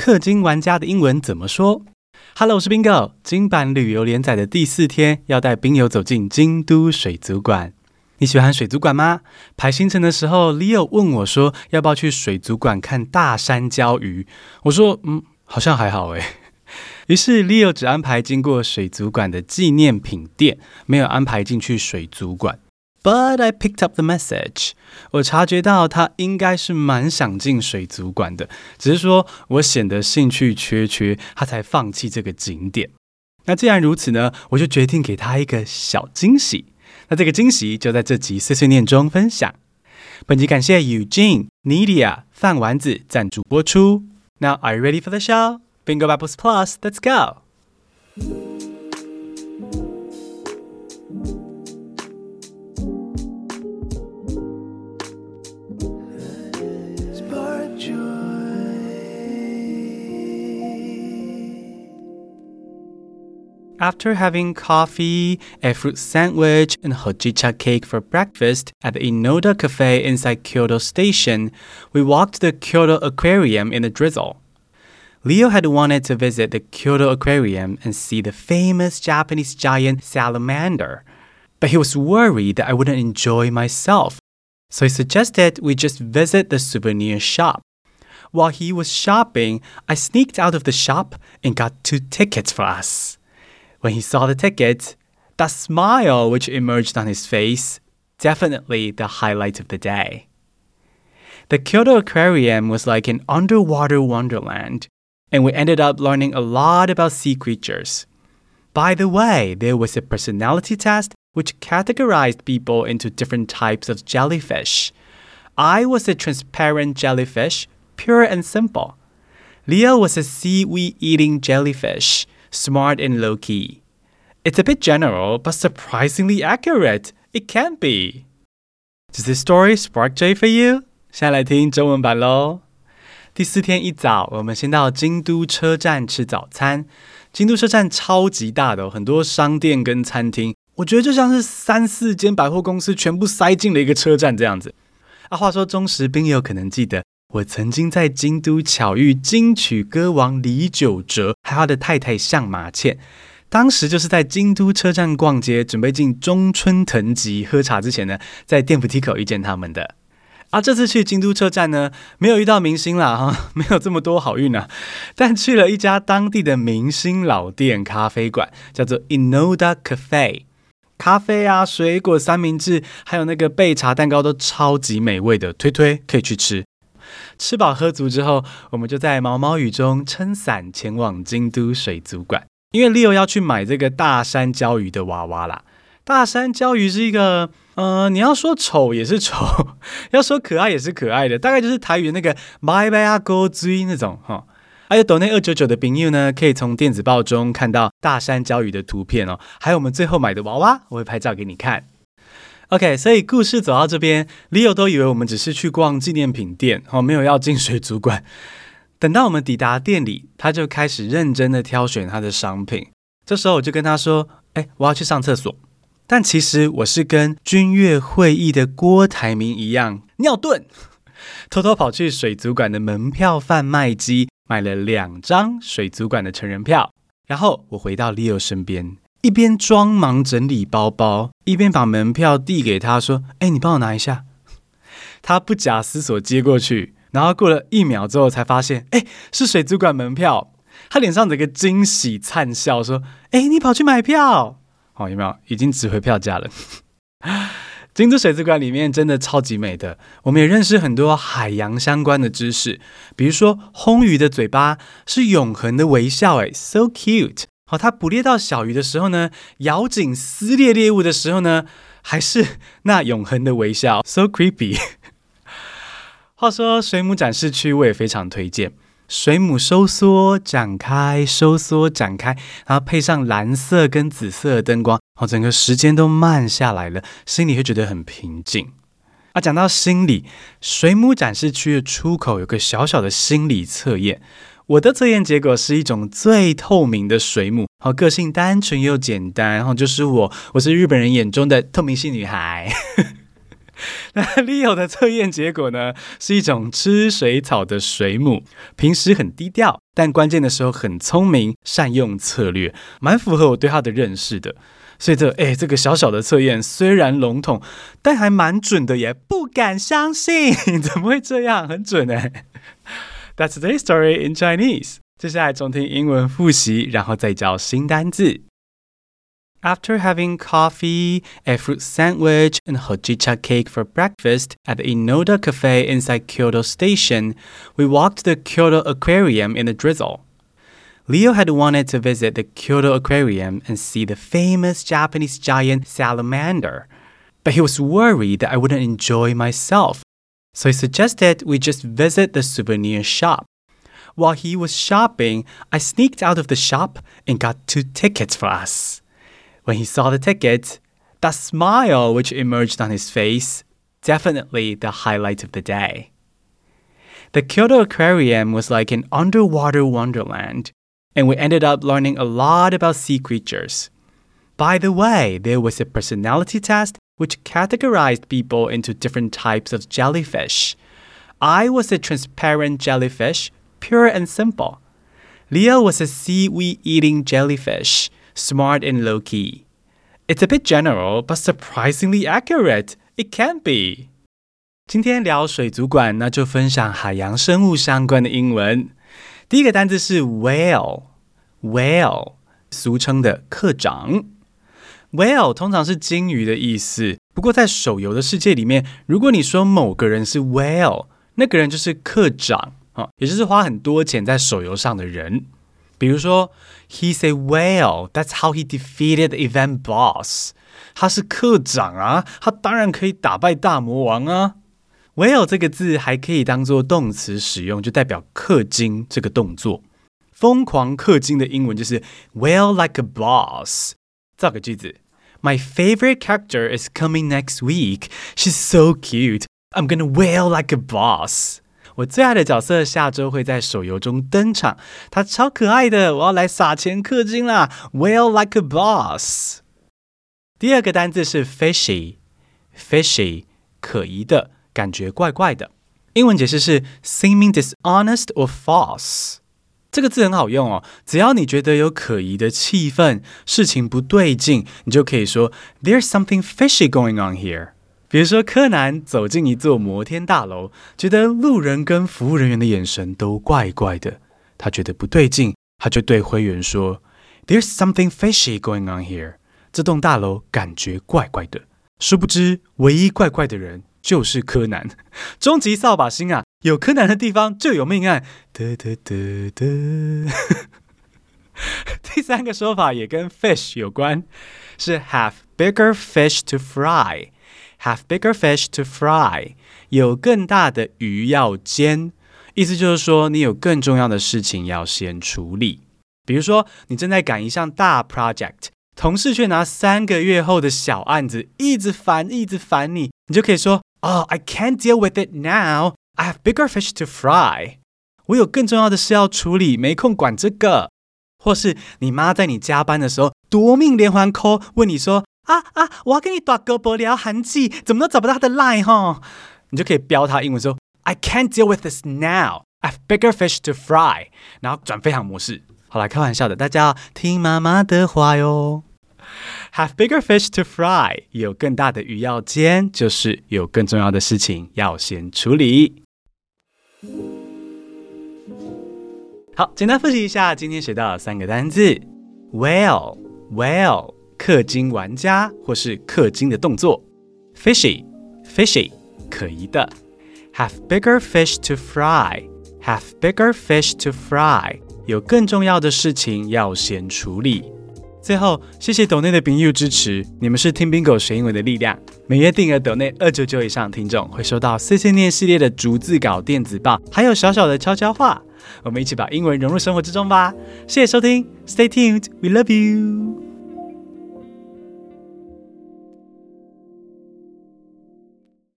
氪金玩家的英文怎么说？Hello，我是 Bingo。今版旅游连载的第四天，要带宾友走进京都水族馆。你喜欢水族馆吗？排行程的时候，Leo 问我说：“要不要去水族馆看大山椒鱼？”我说：“嗯，好像还好诶。”于是 Leo 只安排经过水族馆的纪念品店，没有安排进去水族馆。But I picked up the message。我察觉到他应该是蛮想进水族馆的，只是说我显得兴趣缺缺，他才放弃这个景点。那既然如此呢，我就决定给他一个小惊喜。那这个惊喜就在这集碎碎念中分享。本集感谢 Eugene、Nidia、饭丸子赞助播出。Now are you ready for the show? Bingo Bubbles Plus, let's go! After having coffee, a fruit sandwich, and hojicha cake for breakfast at the Inoda Cafe inside Kyoto Station, we walked to the Kyoto Aquarium in the drizzle. Leo had wanted to visit the Kyoto Aquarium and see the famous Japanese giant salamander, but he was worried that I wouldn't enjoy myself, so he suggested we just visit the souvenir shop. While he was shopping, I sneaked out of the shop and got two tickets for us. When he saw the ticket, that smile which emerged on his face, definitely the highlight of the day. The Kyoto Aquarium was like an underwater wonderland, and we ended up learning a lot about sea creatures. By the way, there was a personality test which categorized people into different types of jellyfish. I was a transparent jellyfish, pure and simple. Leo was a seaweed eating jellyfish smart and low key. It's a bit general, but surprisingly accurate. It can be. Does this story spark joy for you? 现在来听中文版喽。第四天一早，我们先到京都车站吃早餐。京都车站超级大的，很多商店跟餐厅，我觉得就像是三四间百货公司全部塞进了一个车站这样子。啊，话说忠实宾友可能记得。我曾经在京都巧遇金曲歌王李玖哲，还有他的太太向马倩。当时就是在京都车站逛街，准备进中村藤吉喝茶之前呢，在电扶梯口遇见他们的。啊，这次去京都车站呢，没有遇到明星啦，哈，没有这么多好运啊。但去了一家当地的明星老店咖啡馆，叫做 Inoda Cafe。咖啡啊，水果三明治，还有那个焙茶蛋糕都超级美味的，推推可以去吃。吃饱喝足之后，我们就在毛毛雨中撑伞前往京都水族馆，因为 Leo 要去买这个大山椒鱼的娃娃啦。大山椒鱼是一个，呃，你要说丑也是丑，要说可爱也是可爱的，大概就是台语那个“拜拜啊，狗追”那种哈。还有斗内二九九的朋友呢，可以从电子报中看到大山椒鱼的图片哦，还有我们最后买的娃娃，我会拍照给你看。OK，所以故事走到这边，Leo 都以为我们只是去逛纪念品店，哦，没有要进水族馆。等到我们抵达店里，他就开始认真的挑选他的商品。这时候我就跟他说：“哎，我要去上厕所。”但其实我是跟君悦会议的郭台铭一样尿遁，偷偷跑去水族馆的门票贩卖机买了两张水族馆的成人票，然后我回到 Leo 身边。一边装忙整理包包，一边把门票递给他，说：“哎，你帮我拿一下。”他不假思索接过去，然后过了一秒之后才发现，哎，是水族馆门票。他脸上整个惊喜灿笑，说：“哎，你跑去买票？哦，有没有？已经值回票价了。”京都水族馆里面真的超级美的，我们也认识很多海洋相关的知识，比如说魟鱼的嘴巴是永恒的微笑，哎，so cute。好，它捕猎到小鱼的时候呢，咬紧撕裂猎物的时候呢，还是那永恒的微笑，so creepy。话说水母展示区我也非常推荐，水母收缩展开，收缩展开，然后配上蓝色跟紫色的灯光，好，整个时间都慢下来了，心里会觉得很平静。啊，讲到心理，水母展示区的出口有个小小的心理测验。我的测验结果是一种最透明的水母，好，个性单纯又简单，然后就是我，我是日本人眼中的透明系女孩。那 Leo 的测验结果呢，是一种吃水草的水母，平时很低调，但关键的时候很聪明，善用策略，蛮符合我对他的认识的。所以这哎，这个小小的测验虽然笼统，但还蛮准的，也不敢相信，怎么会这样？很准哎。That's today's story in Chinese。接下来重听英文复习，然后再教新单字。After having coffee, a fruit sandwich, and hojicha cake for breakfast at the Inoda Cafe inside Kyoto Station, we walked the Kyoto Aquarium in a drizzle. Leo had wanted to visit the Kyoto Aquarium and see the famous Japanese giant salamander, but he was worried that I wouldn't enjoy myself, so he suggested we just visit the souvenir shop. While he was shopping, I sneaked out of the shop and got two tickets for us. When he saw the ticket, that smile which emerged on his face, definitely the highlight of the day. The Kyoto Aquarium was like an underwater wonderland, and we ended up learning a lot about sea creatures. By the way, there was a personality test which categorized people into different types of jellyfish. I was a transparent jellyfish, pure and simple. Leo was a seaweed eating jellyfish smart and low key. It's a bit general, but surprisingly accurate. It can be. 今天聊水族馆，那就分享海洋生物相关的英文。第一个单字是 whale，whale，俗称的课长。 Whale 通常是鲸鱼的意思，不过在手游的世界里面，如果你说某个人是 whale，那个人就是课长啊，也就是花很多钱在手游上的人。比如说，He's a whale. That's how he defeated the event boss. 他是课长啊，他当然可以打败大魔王啊。whale 这个字还可以当做动词使用，就代表氪金这个动作。疯狂氪金的英文就是 whale like a boss。造个句子：My favorite character is coming next week. She's so cute. I'm gonna whale like a boss. 我最爱的角色下周会在手游中登场，他超可爱的，我要来撒钱氪金啦！Whale like a boss。第二个单字是 fishy，fishy，可疑的，感觉怪怪的。英文解释是 seeming dishonest or false。 这个字很好用哦，只要你觉得有可疑的气氛，事情不对劲，你就可以说 There's something fishy going on here。比如说，柯南走进一座摩天大楼，觉得路人跟服务人员的眼神都怪怪的，他觉得不对劲，他就对灰原说：“There's something fishy going on here。”这栋大楼感觉怪怪的。殊不知，唯一怪怪的人就是柯南。终极扫把星啊，有柯南的地方就有命案。哒哒哒哒。第三个说法也跟 fish 有关，是 have bigger fish to fry。Have bigger fish to fry，有更大的鱼要煎，意思就是说你有更重要的事情要先处理。比如说，你正在赶一项大 project，同事却拿三个月后的小案子一直烦，一直烦你，你就可以说：“Oh, I can't deal with it now. I have bigger fish to fry。”我有更重要的事要处理，没空管这个。或是你妈在你加班的时候夺命连环 call，问你说。啊啊！我要跟你打胳膊聊韩剧，怎么都找不到他的 line 哈？你就可以标他英文说：I can't deal with this now. I have bigger fish to fry。然后转飞航模式。好啦，开玩笑的，大家要听妈妈的话哟。Have bigger fish to fry，有更大的鱼要煎，就是有更重要的事情要先处理。好，简单复习一下今天学到的三个单字 Well，Well，氪金玩家或是氪金的动作，fishy，fishy，可疑的，have bigger fish to fry，have bigger fish to fry，有更重要的事情要先处理。最后，谢谢抖内的朋友支持，你们是听 Bingo 学英文的力量。每月订阅抖内二九九以上听众会收到碎碎念系列的逐字稿电子报，还有小小的悄悄话。我们一起把英文融入生活之中吧。谢谢收听，Stay tuned，We love you。